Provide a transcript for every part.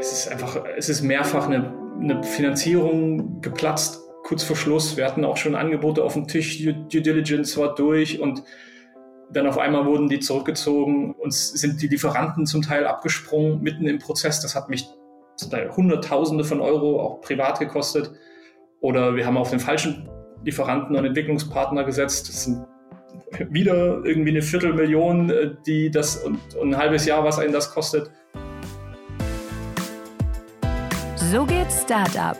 es ist einfach, es ist mehrfach eine, eine Finanzierung geplatzt, kurz vor Schluss. Wir hatten auch schon Angebote auf dem Tisch, Due, Diligence war durch und dann auf einmal wurden die zurückgezogen. Uns sind die Lieferanten zum Teil abgesprungen mitten im Prozess. Das hat mich zum Teil Hunderttausende von Euro auch privat gekostet. Oder wir haben auf den falschen Lieferanten und Entwicklungspartner gesetzt. Das sind wieder irgendwie eine Viertelmillion, äh, die das und, und ein halbes Jahr, was einen das kostet. So geht Startup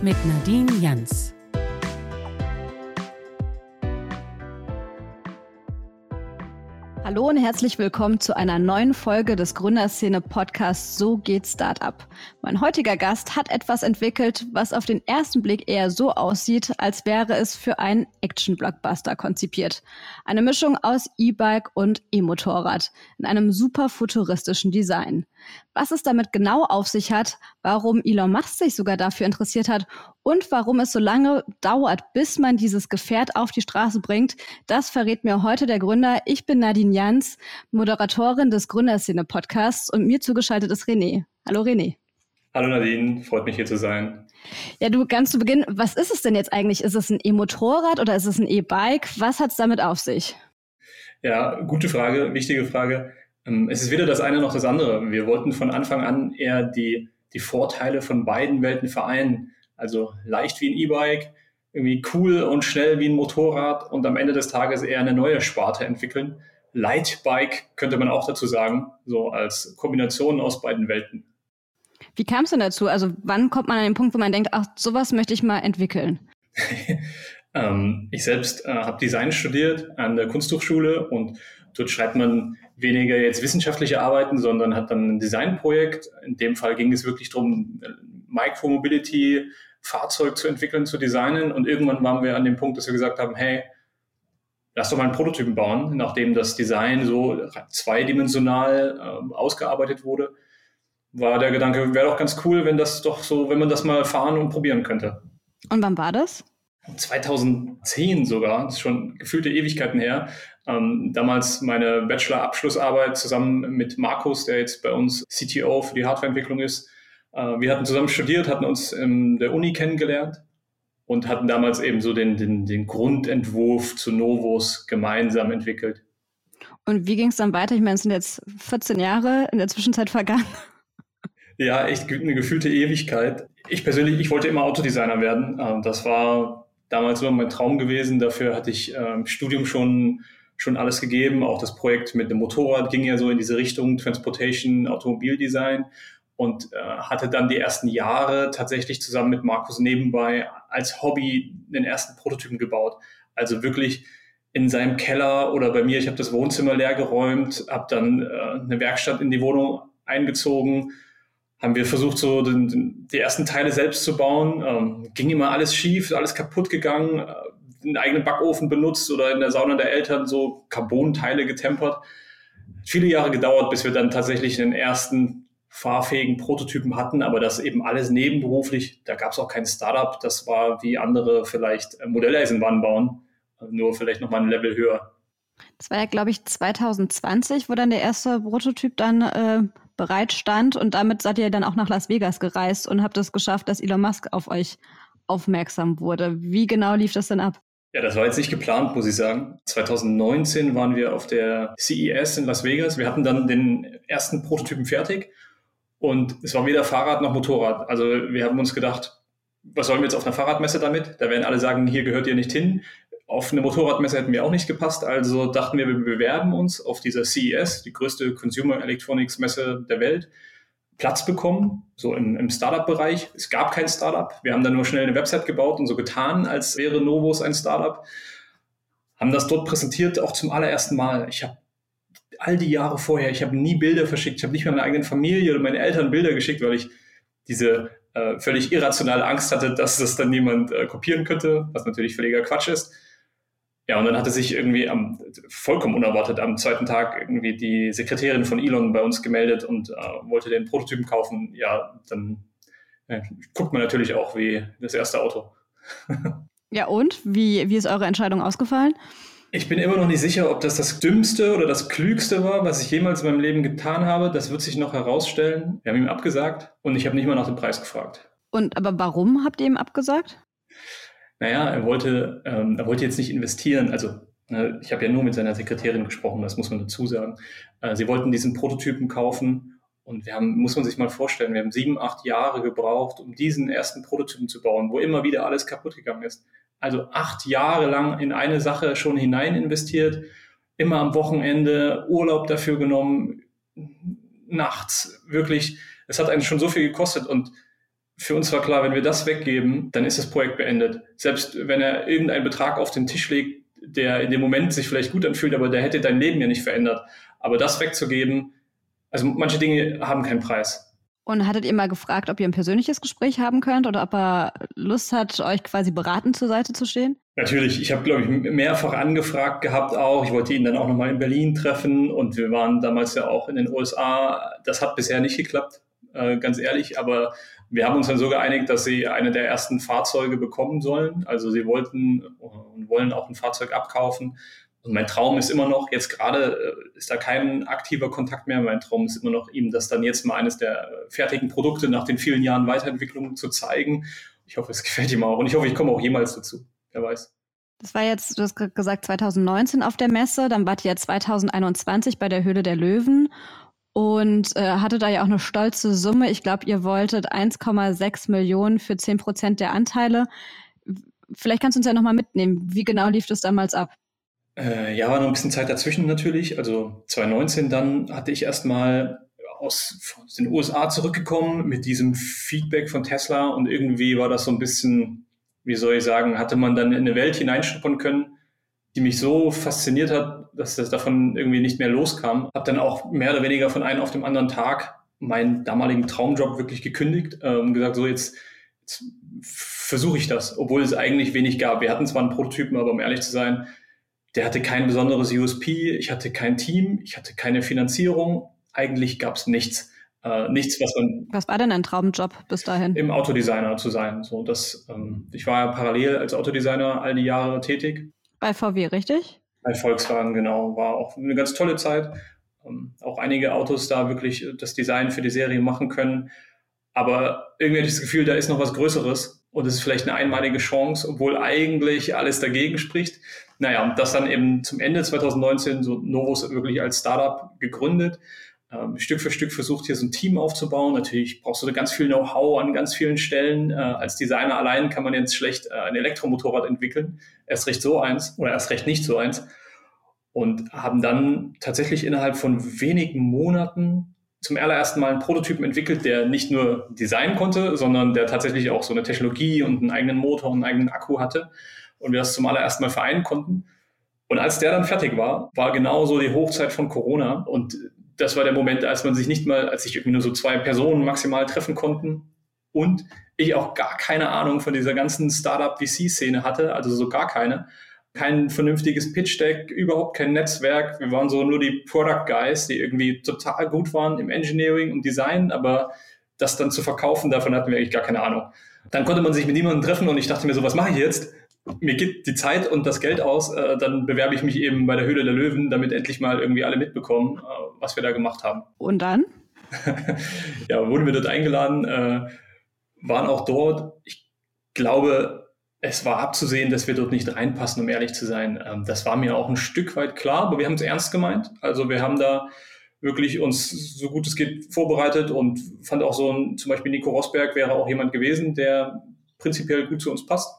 mit Nadine Jans. Hallo und herzlich willkommen zu einer neuen Folge des Gründerszene Podcasts So geht Startup. Mein heutiger Gast hat etwas entwickelt, was auf den ersten Blick eher so aussieht, als wäre es für einen Action-Blockbuster konzipiert. Eine Mischung aus E-Bike und E-Motorrad in einem super futuristischen Design. Was es damit genau auf sich hat, warum Elon Musk sich sogar dafür interessiert hat und warum es so lange dauert, bis man dieses Gefährt auf die Straße bringt, das verrät mir heute der Gründer. Ich bin Nadine Jans, Moderatorin des Gründerszene-Podcasts und mir zugeschaltet ist René. Hallo René. Hallo Nadine, freut mich hier zu sein. Ja, du ganz zu Beginn, was ist es denn jetzt eigentlich? Ist es ein E-Motorrad oder ist es ein E-Bike? Was hat es damit auf sich? Ja, gute Frage, wichtige Frage. Ähm, es ist weder das eine noch das andere. Wir wollten von Anfang an eher die, die Vorteile von beiden Welten vereinen. Also leicht wie ein E-Bike, irgendwie cool und schnell wie ein Motorrad und am Ende des Tages eher eine neue Sparte entwickeln. Lightbike könnte man auch dazu sagen, so als Kombination aus beiden Welten. Wie kam es denn dazu? Also wann kommt man an den Punkt, wo man denkt, ach, sowas möchte ich mal entwickeln? ähm, ich selbst äh, habe Design studiert an der Kunsthochschule und dort schreibt man weniger jetzt wissenschaftliche Arbeiten, sondern hat dann ein Designprojekt. In dem Fall ging es wirklich darum, Micromobility, Fahrzeug zu entwickeln, zu designen. Und irgendwann waren wir an dem Punkt, dass wir gesagt haben, hey, lass doch mal einen Prototypen bauen, nachdem das Design so zweidimensional äh, ausgearbeitet wurde, war der Gedanke, wäre doch ganz cool, wenn das doch so, wenn man das mal fahren und probieren könnte. Und wann war das? 2010 sogar, das ist schon gefühlte Ewigkeiten her. Ähm, damals meine Bachelor-Abschlussarbeit zusammen mit Markus, der jetzt bei uns CTO für die Hardwareentwicklung ist. Äh, wir hatten zusammen studiert, hatten uns in der Uni kennengelernt und hatten damals eben so den, den, den Grundentwurf zu Novos gemeinsam entwickelt. Und wie ging es dann weiter? Ich meine, es sind jetzt 14 Jahre in der Zwischenzeit vergangen. Ja, echt eine gefühlte Ewigkeit. Ich persönlich, ich wollte immer Autodesigner werden. Ähm, das war damals immer mein Traum gewesen. Dafür hatte ich im ähm, Studium schon, schon alles gegeben. Auch das Projekt mit dem Motorrad ging ja so in diese Richtung Transportation, Automobildesign und äh, hatte dann die ersten Jahre tatsächlich zusammen mit Markus nebenbei als Hobby den ersten Prototypen gebaut. Also wirklich in seinem Keller oder bei mir, ich habe das Wohnzimmer leer geräumt, habe dann äh, eine Werkstatt in die Wohnung eingezogen, haben wir versucht, so den, den, die ersten Teile selbst zu bauen. Ähm, ging immer alles schief, alles kaputt gegangen, äh, einen eigenen Backofen benutzt oder in der Sauna der Eltern so Carbon-Teile getempert. Viele Jahre gedauert, bis wir dann tatsächlich den ersten fahrfähigen Prototypen hatten, aber das eben alles nebenberuflich. Da gab es auch kein Startup. Das war wie andere vielleicht äh, Modelleisenbahn bauen, nur vielleicht nochmal ein Level höher. Das war ja, glaube ich, 2020, wo dann der erste Prototyp dann äh, bereit stand und damit seid ihr dann auch nach Las Vegas gereist und habt es geschafft, dass Elon Musk auf euch aufmerksam wurde. Wie genau lief das denn ab? Ja, das war jetzt nicht geplant, muss ich sagen. 2019 waren wir auf der CES in Las Vegas. Wir hatten dann den ersten Prototypen fertig und es war weder Fahrrad noch Motorrad. Also wir haben uns gedacht, was sollen wir jetzt auf einer Fahrradmesse damit? Da werden alle sagen, hier gehört ihr nicht hin. Auf eine Motorradmesse hätten wir auch nicht gepasst. Also dachten wir, wir bewerben uns auf dieser CES, die größte Consumer Electronics Messe der Welt, Platz bekommen, so im, im Startup-Bereich. Es gab kein Startup. Wir haben dann nur schnell eine Website gebaut und so getan, als wäre Novos ein Startup. Haben das dort präsentiert, auch zum allerersten Mal. Ich habe all die Jahre vorher, ich habe nie Bilder verschickt, ich habe nicht mehr meiner eigenen Familie oder meine Eltern Bilder geschickt, weil ich diese äh, völlig irrationale Angst hatte, dass das dann niemand äh, kopieren könnte, was natürlich völliger Quatsch ist. Ja, und dann hatte sich irgendwie am, vollkommen unerwartet am zweiten Tag irgendwie die Sekretärin von Elon bei uns gemeldet und äh, wollte den Prototypen kaufen. Ja, dann äh, guckt man natürlich auch wie das erste Auto. ja, und? Wie, wie ist eure Entscheidung ausgefallen? Ich bin immer noch nicht sicher, ob das das Dümmste oder das Klügste war, was ich jemals in meinem Leben getan habe. Das wird sich noch herausstellen. Wir haben ihm abgesagt und ich habe nicht mal nach dem Preis gefragt. Und aber warum habt ihr ihm abgesagt? Naja, er wollte, ähm, er wollte jetzt nicht investieren. Also ne, ich habe ja nur mit seiner Sekretärin gesprochen, das muss man dazu sagen. Äh, sie wollten diesen Prototypen kaufen und wir haben, muss man sich mal vorstellen, wir haben sieben, acht Jahre gebraucht, um diesen ersten Prototypen zu bauen, wo immer wieder alles kaputt gegangen ist. Also acht Jahre lang in eine Sache schon hinein investiert, immer am Wochenende Urlaub dafür genommen, nachts, wirklich. Es hat einen schon so viel gekostet und für uns war klar, wenn wir das weggeben, dann ist das Projekt beendet. Selbst wenn er irgendeinen Betrag auf den Tisch legt, der in dem Moment sich vielleicht gut anfühlt, aber der hätte dein Leben ja nicht verändert. Aber das wegzugeben, also manche Dinge haben keinen Preis. Und hattet ihr mal gefragt, ob ihr ein persönliches Gespräch haben könnt oder ob er Lust hat, euch quasi beratend zur Seite zu stehen? Natürlich, ich habe, glaube ich, mehrfach angefragt gehabt auch. Ich wollte ihn dann auch nochmal in Berlin treffen und wir waren damals ja auch in den USA. Das hat bisher nicht geklappt, äh, ganz ehrlich, aber wir haben uns dann so geeinigt, dass sie eine der ersten Fahrzeuge bekommen sollen. Also sie wollten und wollen auch ein Fahrzeug abkaufen und mein Traum ist immer noch, jetzt gerade äh, ist da kein aktiver Kontakt mehr. Mein Traum ist immer noch, ihm das dann jetzt mal eines der fertigen Produkte nach den vielen Jahren Weiterentwicklung zu zeigen. Ich hoffe, es gefällt ihm auch. Und ich hoffe, ich komme auch jemals dazu. Wer weiß. Das war jetzt, du hast gesagt, 2019 auf der Messe. Dann wart ihr 2021 bei der Höhle der Löwen und äh, hatte da ja auch eine stolze Summe. Ich glaube, ihr wolltet 1,6 Millionen für 10 Prozent der Anteile. Vielleicht kannst du uns ja nochmal mitnehmen. Wie genau lief das damals ab? Äh, ja, war noch ein bisschen Zeit dazwischen natürlich. Also 2019 dann hatte ich erstmal aus, den USA zurückgekommen mit diesem Feedback von Tesla und irgendwie war das so ein bisschen, wie soll ich sagen, hatte man dann in eine Welt hineinschnuppern können, die mich so fasziniert hat, dass das davon irgendwie nicht mehr loskam. Habe dann auch mehr oder weniger von einem auf dem anderen Tag meinen damaligen Traumjob wirklich gekündigt und gesagt, so jetzt, jetzt versuche ich das, obwohl es eigentlich wenig gab. Wir hatten zwar einen Prototypen, aber um ehrlich zu sein, der hatte kein besonderes USP, ich hatte kein Team, ich hatte keine Finanzierung. Eigentlich gab es nichts. Äh, nichts, was man. Was war denn ein Traumjob bis dahin? Im Autodesigner zu sein. So, das, ähm, ich war ja parallel als Autodesigner all die Jahre tätig. Bei VW, richtig? Bei Volkswagen, genau. War auch eine ganz tolle Zeit. Ähm, auch einige Autos da wirklich das Design für die Serie machen können. Aber irgendwie hatte ich das Gefühl, da ist noch was Größeres und es ist vielleicht eine einmalige Chance, obwohl eigentlich alles dagegen spricht. Naja, und das dann eben zum Ende 2019 so Novus wirklich als Startup gegründet. Ähm, Stück für Stück versucht hier so ein Team aufzubauen. Natürlich brauchst du ganz viel Know-how an ganz vielen Stellen. Äh, als Designer allein kann man jetzt schlecht äh, ein Elektromotorrad entwickeln. Erst recht so eins oder erst recht nicht so eins. Und haben dann tatsächlich innerhalb von wenigen Monaten zum allerersten Mal einen Prototypen entwickelt, der nicht nur designen konnte, sondern der tatsächlich auch so eine Technologie und einen eigenen Motor und einen eigenen Akku hatte und wir das zum allerersten Mal vereinen konnten. Und als der dann fertig war, war genauso die Hochzeit von Corona und das war der Moment, als man sich nicht mal, als sich irgendwie nur so zwei Personen maximal treffen konnten und ich auch gar keine Ahnung von dieser ganzen Startup-VC-Szene hatte, also so gar keine kein vernünftiges Pitch-Deck, überhaupt kein Netzwerk. Wir waren so nur die Product Guys, die irgendwie total gut waren im Engineering und Design, aber das dann zu verkaufen, davon hatten wir eigentlich gar keine Ahnung. Dann konnte man sich mit niemandem treffen und ich dachte mir so, was mache ich jetzt? Mir gibt die Zeit und das Geld aus, äh, dann bewerbe ich mich eben bei der Höhle der Löwen, damit endlich mal irgendwie alle mitbekommen, äh, was wir da gemacht haben. Und dann? ja, wurden wir dort eingeladen, äh, waren auch dort. Ich glaube, es war abzusehen, dass wir dort nicht reinpassen, um ehrlich zu sein. Ähm, das war mir auch ein Stück weit klar, aber wir haben es ernst gemeint. Also wir haben da wirklich uns so gut es geht vorbereitet und fand auch so ein, zum Beispiel Nico Rosberg wäre auch jemand gewesen, der prinzipiell gut zu uns passt.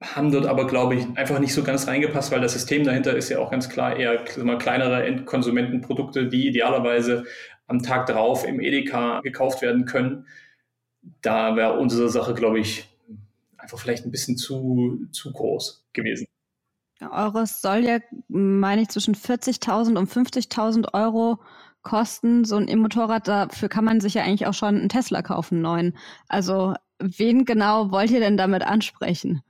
Haben dort aber, glaube ich, einfach nicht so ganz reingepasst, weil das System dahinter ist ja auch ganz klar eher mal, kleinere Endkonsumentenprodukte, die idealerweise am Tag drauf im Edeka gekauft werden können. Da wäre unsere Sache, glaube ich, einfach vielleicht ein bisschen zu, zu groß gewesen. Eures soll ja, meine ich, zwischen 40.000 und 50.000 Euro kosten. So ein E-Motorrad, dafür kann man sich ja eigentlich auch schon einen Tesla kaufen, neuen. Also wen genau wollt ihr denn damit ansprechen?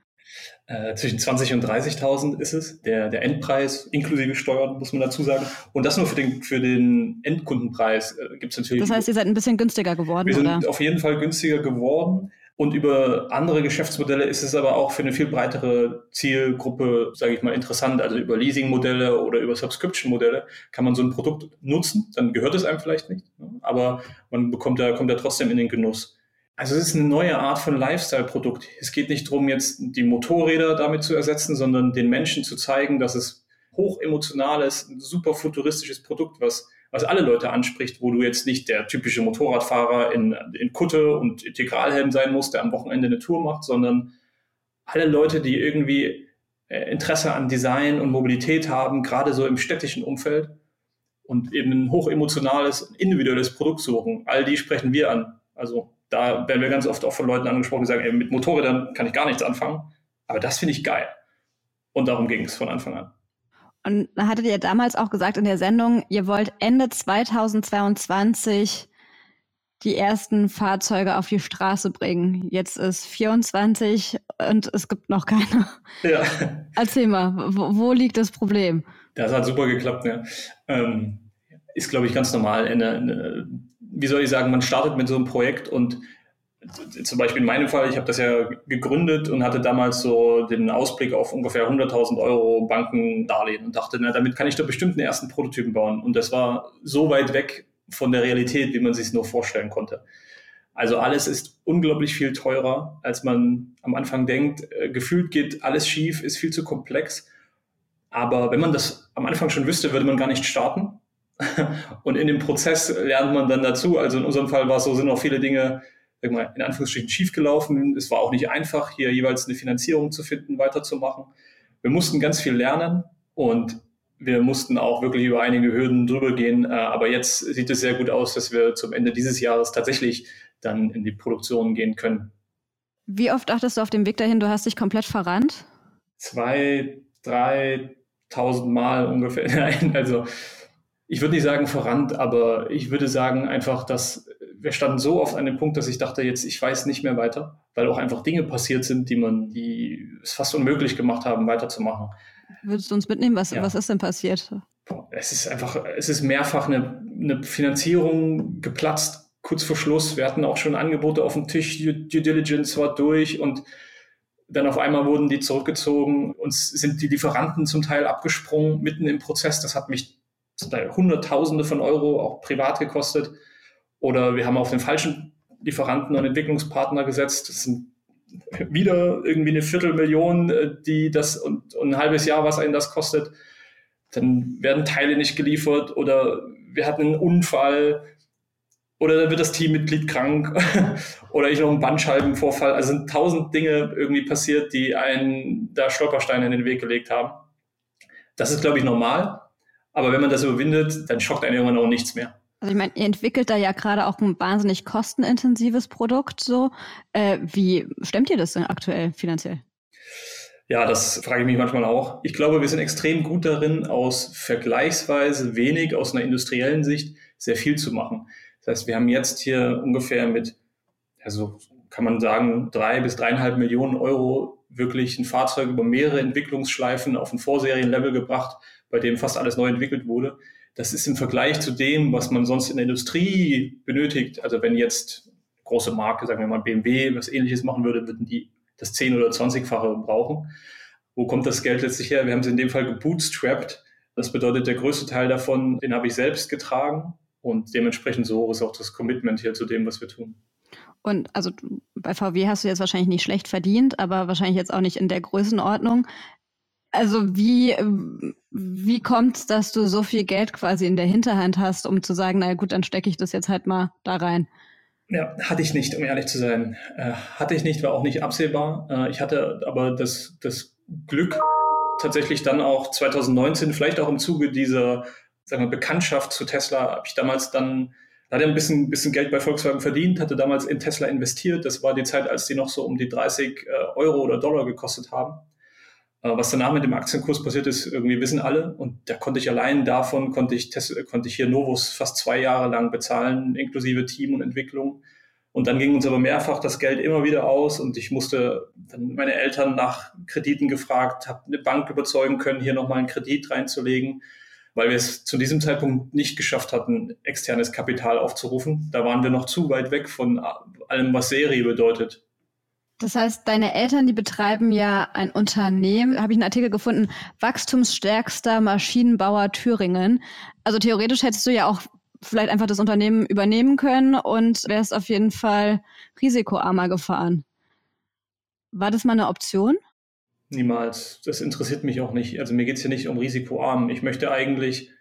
Äh, zwischen 20 und 30.000 ist es, der, der Endpreis, inklusive Steuern, muss man dazu sagen. Und das nur für den, für den Endkundenpreis äh, gibt es natürlich. Das heißt, ihr seid ein bisschen günstiger geworden, wir oder? sind auf jeden Fall günstiger geworden. Und über andere Geschäftsmodelle ist es aber auch für eine viel breitere Zielgruppe, sage ich mal, interessant. Also über Leasingmodelle oder über Subscription-Modelle kann man so ein Produkt nutzen. Dann gehört es einem vielleicht nicht, ne? aber man bekommt da, kommt da trotzdem in den Genuss. Also es ist eine neue Art von Lifestyle-Produkt. Es geht nicht darum, jetzt die Motorräder damit zu ersetzen, sondern den Menschen zu zeigen, dass es hochemotionales, super futuristisches Produkt, was was alle Leute anspricht, wo du jetzt nicht der typische Motorradfahrer in, in Kutte und Integralhelm sein musst, der am Wochenende eine Tour macht, sondern alle Leute, die irgendwie äh, Interesse an Design und Mobilität haben, gerade so im städtischen Umfeld und eben ein hochemotionales, individuelles Produkt suchen. All die sprechen wir an. Also da werden wir ganz oft auch von Leuten angesprochen, die sagen, ey, mit Motorrädern kann ich gar nichts anfangen, aber das finde ich geil. Und darum ging es von Anfang an. Und da hattet ihr damals auch gesagt in der Sendung, ihr wollt Ende 2022 die ersten Fahrzeuge auf die Straße bringen. Jetzt ist 24 und es gibt noch keine. Ja. Erzähl mal, wo, wo liegt das Problem? Das hat super geklappt, ja. Ähm, ist, glaube ich, ganz normal. Eine, eine, wie soll ich sagen, man startet mit so einem Projekt und zum Beispiel in meinem Fall, ich habe das ja gegründet und hatte damals so den Ausblick auf ungefähr 100.000 Euro Bankendarlehen und dachte, na, damit kann ich doch bestimmt einen ersten Prototypen bauen. Und das war so weit weg von der Realität, wie man sich es nur vorstellen konnte. Also alles ist unglaublich viel teurer, als man am Anfang denkt. Äh, gefühlt geht alles schief, ist viel zu komplex. Aber wenn man das am Anfang schon wüsste, würde man gar nicht starten. Und in dem Prozess lernt man dann dazu. Also in unserem Fall war es so, sind auch viele Dinge sag mal, in Anführungsstrichen schiefgelaufen. Es war auch nicht einfach, hier jeweils eine Finanzierung zu finden, weiterzumachen. Wir mussten ganz viel lernen und wir mussten auch wirklich über einige Hürden drüber gehen. Äh, aber jetzt sieht es sehr gut aus, dass wir zum Ende dieses Jahres tatsächlich dann in die Produktion gehen können. Wie oft dachtest du auf dem Weg dahin, du hast dich komplett verrannt? Zwei, drei, tausend Mal ungefähr. Nein, also ich würde nicht sagen verrannt, aber ich würde sagen einfach, dass wir standen so oft an dem Punkt, dass ich dachte, jetzt, ich weiß nicht mehr weiter, weil auch einfach Dinge passiert sind, die man, die es fast unmöglich gemacht haben, weiterzumachen. Würdest du uns mitnehmen? Was, ja. was ist denn passiert? Es ist einfach, es ist mehrfach eine, eine Finanzierung geplatzt, kurz vor Schluss. Wir hatten auch schon Angebote auf dem Tisch, Due, Due Diligence war durch und dann auf einmal wurden die zurückgezogen. Uns sind die Lieferanten zum Teil abgesprungen mitten im Prozess. Das hat mich Hunderttausende von Euro auch privat gekostet. Oder wir haben auf den falschen Lieferanten und Entwicklungspartner gesetzt. Das sind wieder irgendwie eine Viertelmillion, äh, die das und, und, ein halbes Jahr, was einen das kostet. Dann werden Teile nicht geliefert oder wir hatten einen Unfall oder dann wird das Teammitglied krank oder ich noch einen Bandscheibenvorfall. Also sind tausend Dinge irgendwie passiert, die einen da Stolpersteine in den Weg gelegt haben. Das ist, glaube ich, normal. Aber wenn man das überwindet, dann schockt einen irgendwann auch nichts mehr. Also ich meine, ihr entwickelt da ja gerade auch ein wahnsinnig kostenintensives Produkt. So, äh, wie stemmt ihr das denn aktuell finanziell? Ja, das frage ich mich manchmal auch. Ich glaube, wir sind extrem gut darin, aus vergleichsweise wenig, aus einer industriellen Sicht, sehr viel zu machen. Das heißt, wir haben jetzt hier ungefähr mit, also kann man sagen, drei bis dreieinhalb Millionen Euro wirklich ein Fahrzeug über mehrere Entwicklungsschleifen auf ein Vorserienlevel gebracht, bei dem fast alles neu entwickelt wurde das ist im Vergleich zu dem, was man sonst in der Industrie benötigt. Also wenn jetzt große Marke, sagen wir mal BMW, was ähnliches machen würde, würden die das 10- oder 20-fache brauchen. Wo kommt das Geld letztlich her? Wir haben es in dem Fall gebootstrapped. Das bedeutet, der größte Teil davon, den habe ich selbst getragen. Und dementsprechend so ist auch das Commitment hier zu dem, was wir tun. Und also bei VW hast du jetzt wahrscheinlich nicht schlecht verdient, aber wahrscheinlich jetzt auch nicht in der Größenordnung. Also wie, wie kommt es, dass du so viel Geld quasi in der Hinterhand hast, um zu sagen, na gut, dann stecke ich das jetzt halt mal da rein? Ja, hatte ich nicht, um ehrlich zu sein. Äh, hatte ich nicht, war auch nicht absehbar. Äh, ich hatte aber das, das Glück, tatsächlich dann auch 2019, vielleicht auch im Zuge dieser sagen wir, Bekanntschaft zu Tesla, habe ich damals dann hatte ein bisschen, bisschen Geld bei Volkswagen verdient, hatte damals in Tesla investiert. Das war die Zeit, als die noch so um die 30 äh, Euro oder Dollar gekostet haben. Äh, was danach mit dem Aktienkurs passiert ist, irgendwie wissen alle. Und da konnte ich allein davon, konnte ich, konnte ich hier Novus fast zwei Jahre lang bezahlen, inklusive Team und Entwicklung. Und dann ging uns aber mehrfach das Geld immer wieder aus und ich musste dann meine Eltern nach Krediten gefragt, habe eine Bank überzeugen können, hier nochmal einen Kredit reinzulegen, weil wir es zu diesem Zeitpunkt nicht geschafft hatten, externes Kapital aufzurufen. Da waren wir noch zu weit weg von allem, was Serie bedeutet. Das heißt, deine Eltern, die betreiben ja ein Unternehmen, habe ich einen Artikel gefunden, wachstumsstärkster Maschinenbauer Thüringen. Also theoretisch hättest du ja auch vielleicht einfach das Unternehmen übernehmen können und wärst auf jeden Fall risikoarmer gefahren. War das mal eine Option? Niemals. Das interessiert mich auch nicht. Also mir geht es hier nicht um risikoarm. Ich möchte eigentlich,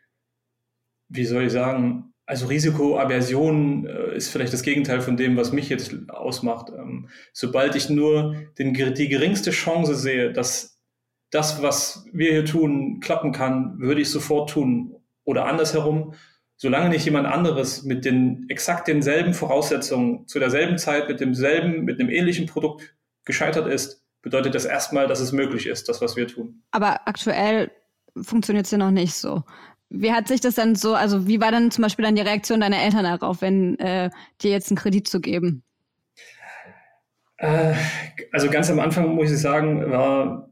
wie soll ich sagen, also Risikoaversion äh, ist vielleicht das Gegenteil von dem, was mich jetzt ausmacht. Ähm, sobald ich nur den, die geringste Chance sehe, dass das, was wir hier tun, klappen kann, würde ich sofort tun. Oder andersherum, solange nicht jemand anderes mit den exakt denselben Voraussetzungen zu derselben Zeit mit demselben, mit einem ähnlichen Produkt gescheitert ist, bedeutet das erstmal, dass es möglich ist, das, was wir tun. Aber aktuell funktioniert es ja noch nicht so. Wie hat sich das dann so, also wie war dann zum Beispiel dann die Reaktion deiner Eltern darauf, wenn äh, dir jetzt einen Kredit zu geben? Äh, also ganz am Anfang muss ich sagen, war,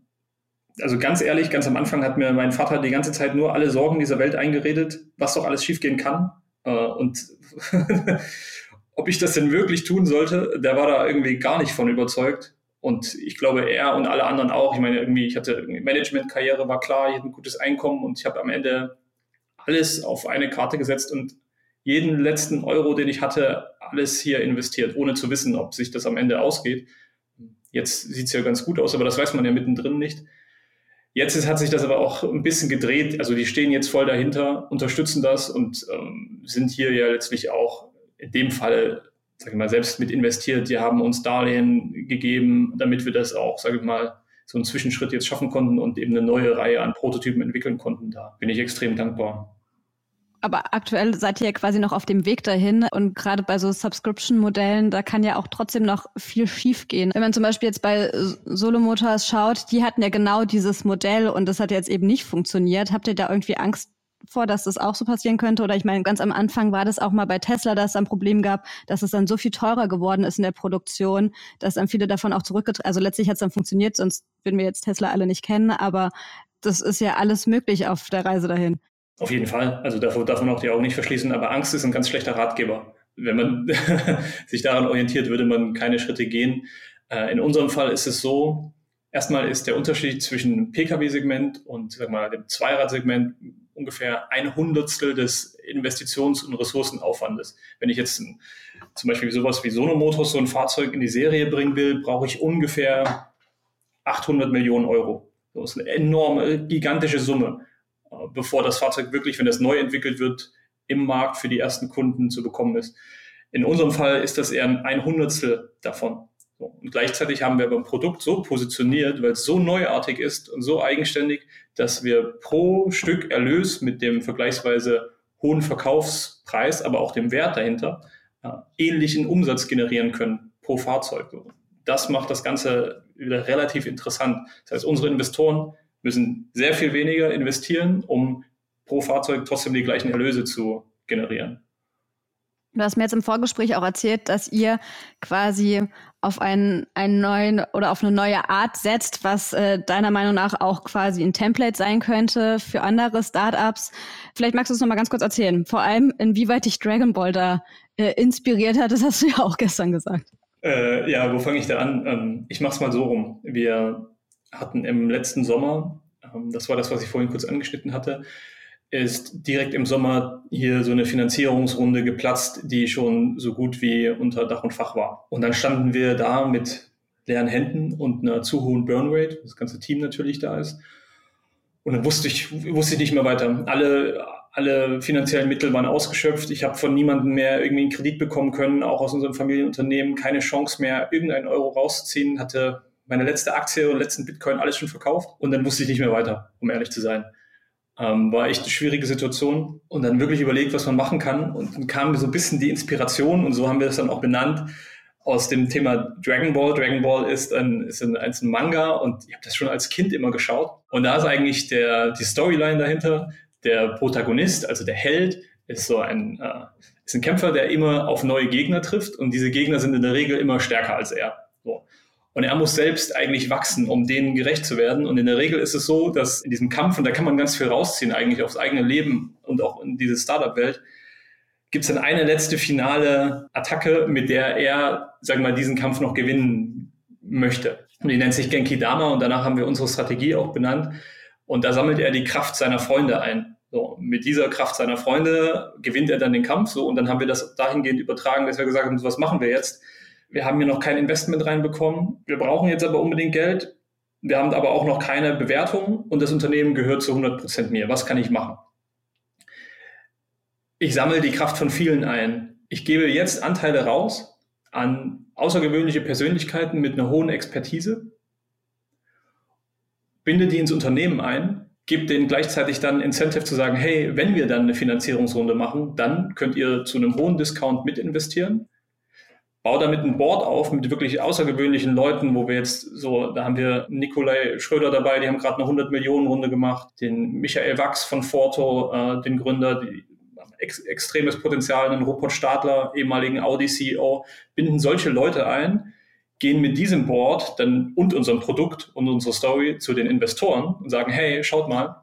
also ganz ehrlich, ganz am Anfang hat mir mein Vater die ganze Zeit nur alle Sorgen dieser Welt eingeredet, was doch alles schiefgehen kann. Äh, und ob ich das denn wirklich tun sollte, der war da irgendwie gar nicht von überzeugt. Und ich glaube, er und alle anderen auch. Ich meine, irgendwie, ich hatte Managementkarriere, war klar, ich hatte ein gutes Einkommen und ich habe am Ende alles auf eine Karte gesetzt und jeden letzten Euro, den ich hatte, alles hier investiert, ohne zu wissen, ob sich das am Ende ausgeht. Jetzt sieht es ja ganz gut aus, aber das weiß man ja mittendrin nicht. Jetzt ist, hat sich das aber auch ein bisschen gedreht. Also die stehen jetzt voll dahinter, unterstützen das und ähm, sind hier ja letztlich auch in dem Fall, sage ich mal, selbst mit investiert. Die haben uns Darlehen gegeben, damit wir das auch, sage ich mal, so einen Zwischenschritt jetzt schaffen konnten und eben eine neue Reihe an Prototypen entwickeln konnten. Da bin ich extrem dankbar. Aber aktuell seid ihr ja quasi noch auf dem Weg dahin. Und gerade bei so Subscription-Modellen, da kann ja auch trotzdem noch viel schief gehen. Wenn man zum Beispiel jetzt bei Solo Motors schaut, die hatten ja genau dieses Modell und das hat jetzt eben nicht funktioniert. Habt ihr da irgendwie Angst vor, dass das auch so passieren könnte? Oder ich meine, ganz am Anfang war das auch mal bei Tesla, dass es ein Problem gab, dass es dann so viel teurer geworden ist in der Produktion, dass dann viele davon auch zurückgetreten, also letztlich hat es dann funktioniert, sonst würden wir jetzt Tesla alle nicht kennen, aber das ist ja alles möglich auf der Reise dahin. Auf jeden Fall. Also davor darf man auch die Augen nicht verschließen. Aber Angst ist ein ganz schlechter Ratgeber. Wenn man sich daran orientiert, würde man keine Schritte gehen. Äh, in unserem Fall ist es so, erstmal ist der Unterschied zwischen Pkw-Segment und sag mal, dem Zweiradsegment ungefähr ein Hundertstel des Investitions- und Ressourcenaufwandes. Wenn ich jetzt zum Beispiel sowas wie Sono Motors, so ein Fahrzeug in die Serie bringen will, brauche ich ungefähr 800 Millionen Euro. Das ist eine enorme, gigantische Summe bevor das Fahrzeug wirklich, wenn es neu entwickelt wird, im Markt für die ersten Kunden zu bekommen ist. In unserem Fall ist das eher ein Hundertstel davon. Und gleichzeitig haben wir beim Produkt so positioniert, weil es so neuartig ist und so eigenständig, dass wir pro Stück Erlös mit dem vergleichsweise hohen Verkaufspreis, aber auch dem Wert dahinter, äh, ähnlichen Umsatz generieren können pro Fahrzeug. Das macht das Ganze wieder relativ interessant. Das heißt, unsere Investoren müssen sehr viel weniger investieren, um pro Fahrzeug trotzdem die gleichen Erlöse zu generieren. Du hast mir jetzt im Vorgespräch auch erzählt, dass ihr quasi auf einen, einen neuen oder auf eine neue Art setzt, was äh, deiner Meinung nach auch quasi ein Template sein könnte für andere Startups. Vielleicht magst du es nochmal ganz kurz erzählen. Vor allem, inwieweit dich Dragon Ball da äh, inspiriert hat, das hast du ja auch gestern gesagt. Äh, ja, wo fange ich da an? Ähm, ich mache es mal so rum. Wir hatten im letzten Sommer, ähm, das war das, was ich vorhin kurz angeschnitten hatte, ist direkt im Sommer hier so eine Finanzierungsrunde geplatzt, die schon so gut wie unter Dach und Fach war. Und dann standen wir da mit leeren Händen und einer zu hohen Burnrate, das ganze Team natürlich da ist. Und dann wusste ich, wusste ich nicht mehr weiter. Alle, alle finanziellen Mittel waren ausgeschöpft. Ich habe von niemandem mehr irgendwie einen Kredit bekommen können, auch aus unserem Familienunternehmen. Keine Chance mehr, irgendeinen Euro rauszuziehen. Hatte meine letzte Aktie und letzten Bitcoin alles schon verkauft und dann wusste ich nicht mehr weiter, um ehrlich zu sein. Ähm, war echt eine schwierige Situation und dann wirklich überlegt, was man machen kann und dann kam so ein bisschen die Inspiration und so haben wir das dann auch benannt aus dem Thema Dragon Ball. Dragon Ball ist ein, ist ein, ein Manga und ich habe das schon als Kind immer geschaut und da ist eigentlich der, die Storyline dahinter. Der Protagonist, also der Held, ist so ein, äh, ist ein Kämpfer, der immer auf neue Gegner trifft und diese Gegner sind in der Regel immer stärker als er. Und er muss selbst eigentlich wachsen, um denen gerecht zu werden. Und in der Regel ist es so, dass in diesem Kampf, und da kann man ganz viel rausziehen eigentlich aufs eigene Leben und auch in diese Startup-Welt, gibt es dann eine letzte finale Attacke, mit der er, sagen wir mal, diesen Kampf noch gewinnen möchte. Und die nennt sich Genki Dama und danach haben wir unsere Strategie auch benannt. Und da sammelt er die Kraft seiner Freunde ein. So, mit dieser Kraft seiner Freunde gewinnt er dann den Kampf. So, und dann haben wir das dahingehend übertragen, dass wir gesagt haben, was machen wir jetzt? Wir haben hier noch kein Investment reinbekommen. Wir brauchen jetzt aber unbedingt Geld. Wir haben aber auch noch keine Bewertung und das Unternehmen gehört zu 100 Prozent mir. Was kann ich machen? Ich sammle die Kraft von vielen ein. Ich gebe jetzt Anteile raus an außergewöhnliche Persönlichkeiten mit einer hohen Expertise, binde die ins Unternehmen ein, gebe denen gleichzeitig dann Incentive zu sagen, hey, wenn wir dann eine Finanzierungsrunde machen, dann könnt ihr zu einem hohen Discount mit investieren. Bau damit ein Board auf mit wirklich außergewöhnlichen Leuten, wo wir jetzt so, da haben wir Nikolai Schröder dabei, die haben gerade eine 100 Millionen Runde gemacht, den Michael Wachs von Forto, äh, den Gründer, die ex extremes Potenzial, einen Rupert Stadler, ehemaligen Audi-CEO, binden solche Leute ein, gehen mit diesem Board dann und unserem Produkt und unserer Story zu den Investoren und sagen, hey, schaut mal,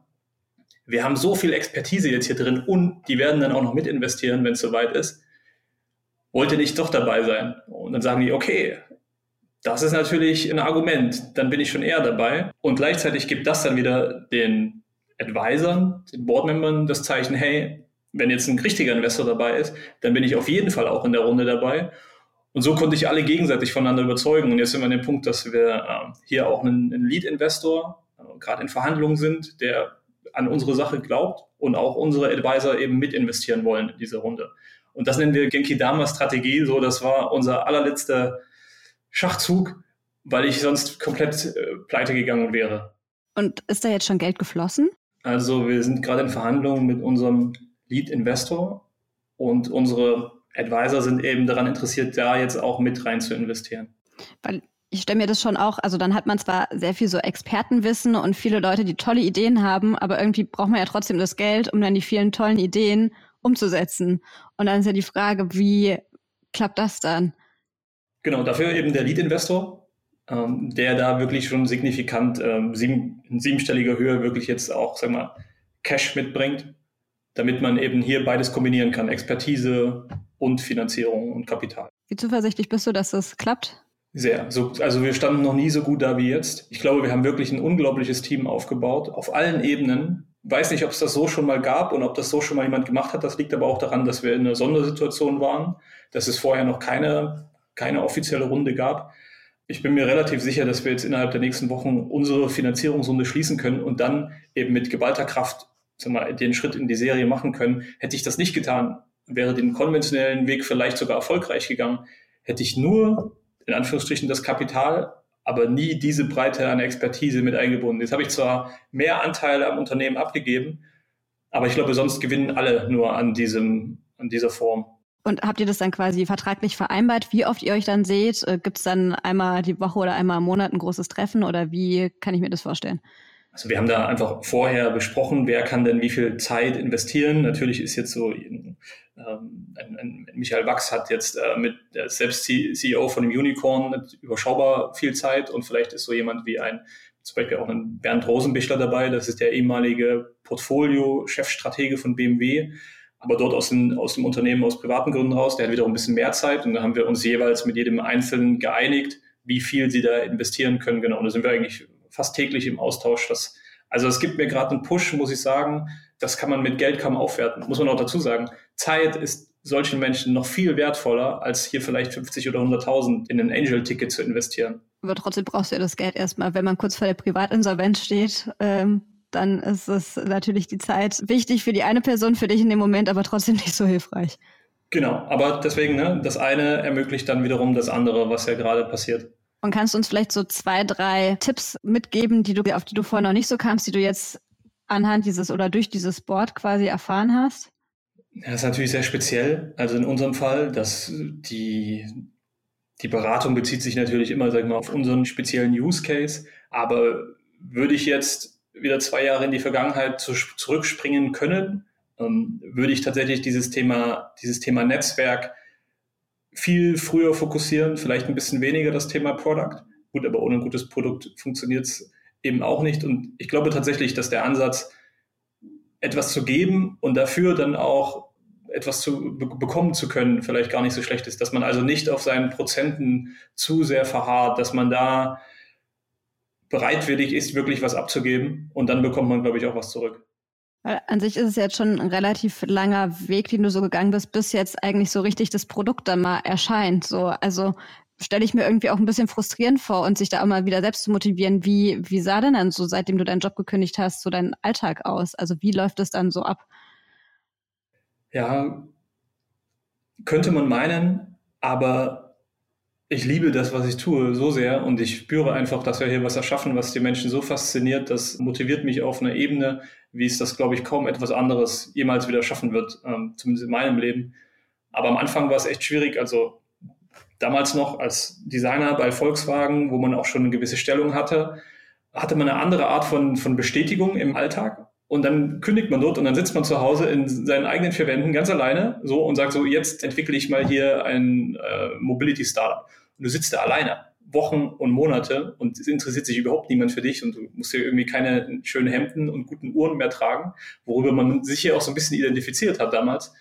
wir haben so viel Expertise jetzt hier drin und die werden dann auch noch mit investieren, wenn es soweit ist. Wollt ihr nicht doch dabei sein? Und dann sagen die, okay, das ist natürlich ein Argument, dann bin ich schon eher dabei. Und gleichzeitig gibt das dann wieder den Advisern, den Boardmembern das Zeichen, hey, wenn jetzt ein richtiger Investor dabei ist, dann bin ich auf jeden Fall auch in der Runde dabei. Und so konnte ich alle gegenseitig voneinander überzeugen. Und jetzt sind wir an dem Punkt, dass wir äh, hier auch einen, einen Lead-Investor äh, gerade in Verhandlungen sind, der an unsere Sache glaubt und auch unsere Advisor eben mit investieren wollen in diese Runde. Und das nennen wir Genki Dama Strategie. So, das war unser allerletzter Schachzug, weil ich sonst komplett äh, pleite gegangen wäre. Und ist da jetzt schon Geld geflossen? Also wir sind gerade in Verhandlungen mit unserem Lead-Investor und unsere Advisor sind eben daran interessiert, da jetzt auch mit rein zu investieren. Weil ich stelle mir das schon auch, also dann hat man zwar sehr viel so Expertenwissen und viele Leute, die tolle Ideen haben, aber irgendwie braucht man ja trotzdem das Geld, um dann die vielen tollen Ideen umzusetzen. Und dann ist ja die Frage, wie klappt das dann? Genau, dafür eben der Lead-Investor, ähm, der da wirklich schon signifikant ähm, sieben, in siebenstelliger Höhe wirklich jetzt auch, sag mal, Cash mitbringt damit man eben hier beides kombinieren kann, Expertise und Finanzierung und Kapital. Wie zuversichtlich bist du, dass das klappt? Sehr. So, also wir standen noch nie so gut da wie jetzt. Ich glaube, wir haben wirklich ein unglaubliches Team aufgebaut, auf allen Ebenen. Weiß nicht, ob es das so schon mal gab und ob das so schon mal jemand gemacht hat. Das liegt aber auch daran, dass wir in einer Sondersituation waren, dass es vorher noch keine, keine offizielle Runde gab. Ich bin mir relativ sicher, dass wir jetzt innerhalb der nächsten Wochen unsere Finanzierungsrunde schließen können und dann eben mit geballter Kraft mal, den Schritt in die Serie machen können. Hätte ich das nicht getan, wäre den konventionellen Weg vielleicht sogar erfolgreich gegangen, hätte ich nur in Anführungsstrichen das Kapital, aber nie diese Breite an Expertise mit eingebunden. Jetzt habe ich zwar mehr Anteile am Unternehmen abgegeben, aber ich glaube, sonst gewinnen alle nur an diesem, an dieser Form. Und habt ihr das dann quasi vertraglich vereinbart, wie oft ihr euch dann seht? Äh, Gibt es dann einmal die Woche oder einmal im Monat ein großes Treffen oder wie kann ich mir das vorstellen? Also wir haben da einfach vorher besprochen, wer kann denn wie viel Zeit investieren. Natürlich ist jetzt so, ähm, ein, ein Michael Wachs hat jetzt äh, mit der selbst CEO von dem Unicorn überschaubar viel Zeit und vielleicht ist so jemand wie ein zum Beispiel auch ein Bernd Rosenbichler dabei, das ist der ehemalige Portfolio-Chefstratege von BMW, aber dort aus, den, aus dem Unternehmen aus privaten Gründen raus, der hat wiederum ein bisschen mehr Zeit und da haben wir uns jeweils mit jedem Einzelnen geeinigt, wie viel sie da investieren können. Genau, und da sind wir eigentlich fast täglich im Austausch. Das, also es gibt mir gerade einen Push, muss ich sagen. Das kann man mit Geld kaum aufwerten. Muss man auch dazu sagen. Zeit ist solchen Menschen noch viel wertvoller, als hier vielleicht 50 oder 100.000 in ein Angel-Ticket zu investieren. Aber trotzdem brauchst du ja das Geld erstmal. Wenn man kurz vor der Privatinsolvenz steht, ähm, dann ist es natürlich die Zeit wichtig für die eine Person, für dich in dem Moment, aber trotzdem nicht so hilfreich. Genau, aber deswegen, ne, das eine ermöglicht dann wiederum das andere, was ja gerade passiert. Und kannst du uns vielleicht so zwei, drei Tipps mitgeben, die du, auf die du vorher noch nicht so kamst, die du jetzt anhand dieses oder durch dieses Board quasi erfahren hast? Das ist natürlich sehr speziell. Also in unserem Fall, dass die, die Beratung bezieht sich natürlich immer, sag mal, auf unseren speziellen Use Case. Aber würde ich jetzt wieder zwei Jahre in die Vergangenheit zu, zurückspringen können, ähm, würde ich tatsächlich dieses Thema, dieses Thema Netzwerk viel früher fokussieren, vielleicht ein bisschen weniger das Thema Product. Gut, aber ohne ein gutes Produkt funktioniert es eben auch nicht. Und ich glaube tatsächlich, dass der Ansatz, etwas zu geben und dafür dann auch etwas zu be bekommen zu können, vielleicht gar nicht so schlecht ist. Dass man also nicht auf seinen Prozenten zu sehr verharrt, dass man da bereitwillig ist, wirklich was abzugeben und dann bekommt man, glaube ich, auch was zurück. An sich ist es jetzt schon ein relativ langer Weg, den du so gegangen bist, bis jetzt eigentlich so richtig das Produkt dann mal erscheint. So, also stelle ich mir irgendwie auch ein bisschen frustrierend vor und sich da auch mal wieder selbst zu motivieren. Wie, wie sah denn dann so, seitdem du deinen Job gekündigt hast, so dein Alltag aus? Also wie läuft es dann so ab? Ja, könnte man meinen, aber ich liebe das, was ich tue, so sehr und ich spüre einfach, dass wir hier was erschaffen, was die Menschen so fasziniert. Das motiviert mich auf einer Ebene, wie es das, glaube ich, kaum etwas anderes jemals wieder schaffen wird, ähm, zumindest in meinem Leben. Aber am Anfang war es echt schwierig. Also damals noch als Designer bei Volkswagen, wo man auch schon eine gewisse Stellung hatte, hatte man eine andere Art von, von Bestätigung im Alltag. Und dann kündigt man dort und dann sitzt man zu Hause in seinen eigenen vier Wänden ganz alleine so und sagt so, jetzt entwickle ich mal hier ein äh, Mobility Startup. Und du sitzt da alleine, Wochen und Monate und es interessiert sich überhaupt niemand für dich und du musst hier irgendwie keine schönen Hemden und guten Uhren mehr tragen, worüber man sich hier auch so ein bisschen identifiziert hat damals.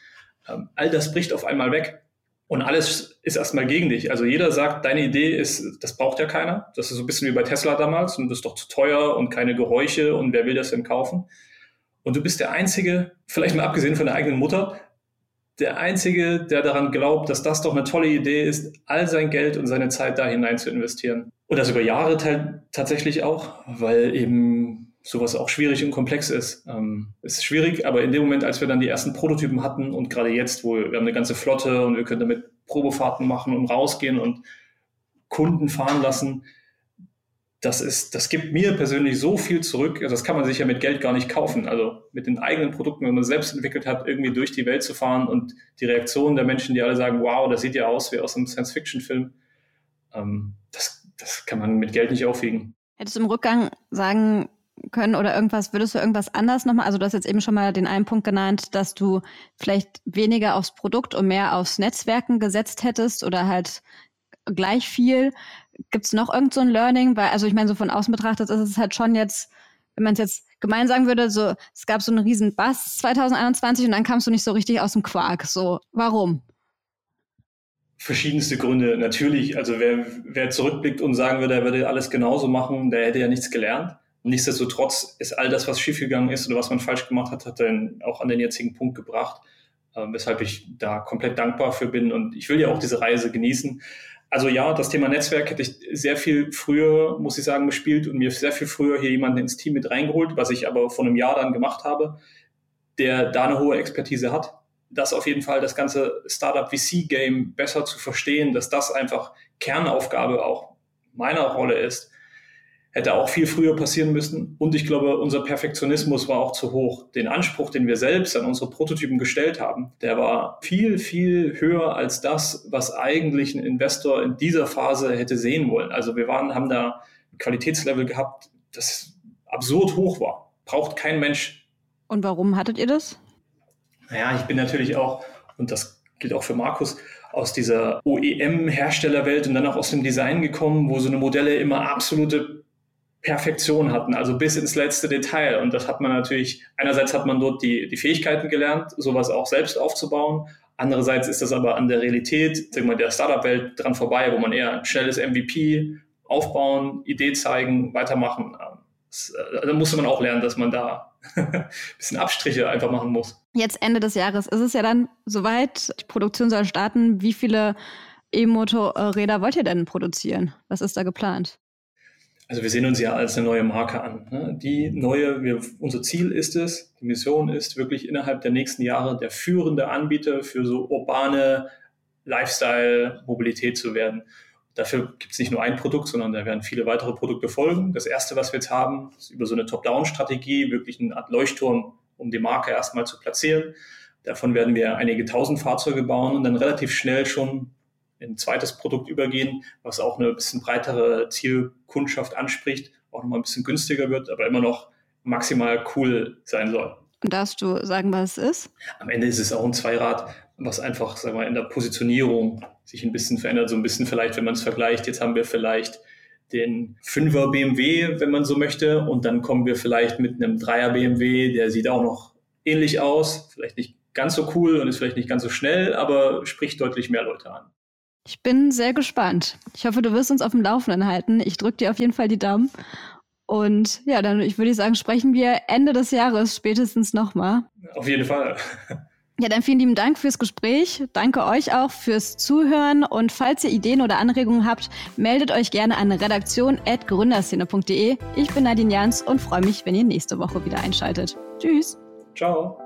Ähm, all das bricht auf einmal weg und alles ist erstmal gegen dich. Also jeder sagt, deine Idee ist, das braucht ja keiner. Das ist so ein bisschen wie bei Tesla damals und das ist doch zu teuer und keine Geräusche und wer will das denn kaufen? Und du bist der Einzige, vielleicht mal abgesehen von der eigenen Mutter, der Einzige, der daran glaubt, dass das doch eine tolle Idee ist, all sein Geld und seine Zeit da hinein zu investieren. Und das über Jahre tatsächlich auch, weil eben sowas auch schwierig und komplex ist. Ähm, ist schwierig, aber in dem Moment, als wir dann die ersten Prototypen hatten und gerade jetzt, wo wir haben eine ganze Flotte und wir können damit Probefahrten machen und rausgehen und Kunden fahren lassen, das ist, das gibt mir persönlich so viel zurück. Also das kann man sich ja mit Geld gar nicht kaufen. Also mit den eigenen Produkten, wenn man selbst entwickelt hat, irgendwie durch die Welt zu fahren und die Reaktionen der Menschen, die alle sagen, wow, das sieht ja aus wie aus einem Science-Fiction-Film, ähm, das, das kann man mit Geld nicht aufwiegen. Hättest du im Rückgang sagen können oder irgendwas, würdest du irgendwas anders nochmal? Also du hast jetzt eben schon mal den einen Punkt genannt, dass du vielleicht weniger aufs Produkt und mehr aufs Netzwerken gesetzt hättest oder halt gleich viel. Gibt es noch irgend so ein Learning? Weil, also ich meine, so von außen betrachtet ist es halt schon jetzt, wenn man es jetzt gemein sagen würde, so, es gab so einen riesen Bass 2021 und dann kamst du nicht so richtig aus dem Quark. So, warum? Verschiedenste Gründe. Natürlich, also wer, wer zurückblickt und sagen würde, er würde alles genauso machen, der hätte ja nichts gelernt. Nichtsdestotrotz ist all das, was schiefgegangen ist oder was man falsch gemacht hat, hat dann auch an den jetzigen Punkt gebracht, äh, weshalb ich da komplett dankbar für bin und ich will ja auch diese Reise genießen. Also ja, das Thema Netzwerk hätte ich sehr viel früher, muss ich sagen, gespielt und mir sehr viel früher hier jemanden ins Team mit reingeholt, was ich aber vor einem Jahr dann gemacht habe, der da eine hohe Expertise hat. Das auf jeden Fall das ganze Startup VC Game besser zu verstehen, dass das einfach Kernaufgabe auch meiner Rolle ist hätte auch viel früher passieren müssen. Und ich glaube, unser Perfektionismus war auch zu hoch. Den Anspruch, den wir selbst an unsere Prototypen gestellt haben, der war viel, viel höher als das, was eigentlich ein Investor in dieser Phase hätte sehen wollen. Also wir waren, haben da ein Qualitätslevel gehabt, das absurd hoch war. Braucht kein Mensch. Und warum hattet ihr das? Naja, ich bin natürlich auch, und das gilt auch für Markus, aus dieser OEM-Herstellerwelt und dann auch aus dem Design gekommen, wo so eine Modelle immer absolute Perfektion hatten, also bis ins letzte Detail. Und das hat man natürlich, einerseits hat man dort die, die Fähigkeiten gelernt, sowas auch selbst aufzubauen. Andererseits ist das aber an der Realität, sagen wir, der Startup-Welt dran vorbei, wo man eher ein schnelles MVP aufbauen, Idee zeigen, weitermachen. Äh, da musste man auch lernen, dass man da ein bisschen Abstriche einfach machen muss. Jetzt Ende des Jahres ist es ja dann soweit, die Produktion soll starten. Wie viele E-Motorräder wollt ihr denn produzieren? Was ist da geplant? Also wir sehen uns ja als eine neue Marke an. Ne? Die neue, wir, unser Ziel ist es, die Mission ist wirklich innerhalb der nächsten Jahre der führende Anbieter für so urbane Lifestyle-Mobilität zu werden. Dafür gibt es nicht nur ein Produkt, sondern da werden viele weitere Produkte folgen. Das erste, was wir jetzt haben, ist über so eine Top-Down-Strategie wirklich eine Art Leuchtturm, um die Marke erstmal zu platzieren. Davon werden wir einige tausend Fahrzeuge bauen und dann relativ schnell schon ein zweites Produkt übergehen, was auch eine bisschen breitere Zielkundschaft anspricht, auch nochmal ein bisschen günstiger wird, aber immer noch maximal cool sein soll. Und darfst du sagen, was es ist? Am Ende ist es auch ein Zweirad, was einfach, sagen wir, in der Positionierung sich ein bisschen verändert. So ein bisschen vielleicht, wenn man es vergleicht, jetzt haben wir vielleicht den 5er BMW, wenn man so möchte, und dann kommen wir vielleicht mit einem 3er BMW, der sieht auch noch ähnlich aus, vielleicht nicht ganz so cool und ist vielleicht nicht ganz so schnell, aber spricht deutlich mehr Leute an. Ich bin sehr gespannt. Ich hoffe, du wirst uns auf dem Laufenden halten. Ich drücke dir auf jeden Fall die Daumen. Und ja, dann ich würde sagen, sprechen wir Ende des Jahres spätestens nochmal. Auf jeden Fall. Ja, dann vielen lieben Dank fürs Gespräch. Danke euch auch fürs Zuhören. Und falls ihr Ideen oder Anregungen habt, meldet euch gerne an redaktion.gründerszene.de. Ich bin Nadine Jans und freue mich, wenn ihr nächste Woche wieder einschaltet. Tschüss. Ciao.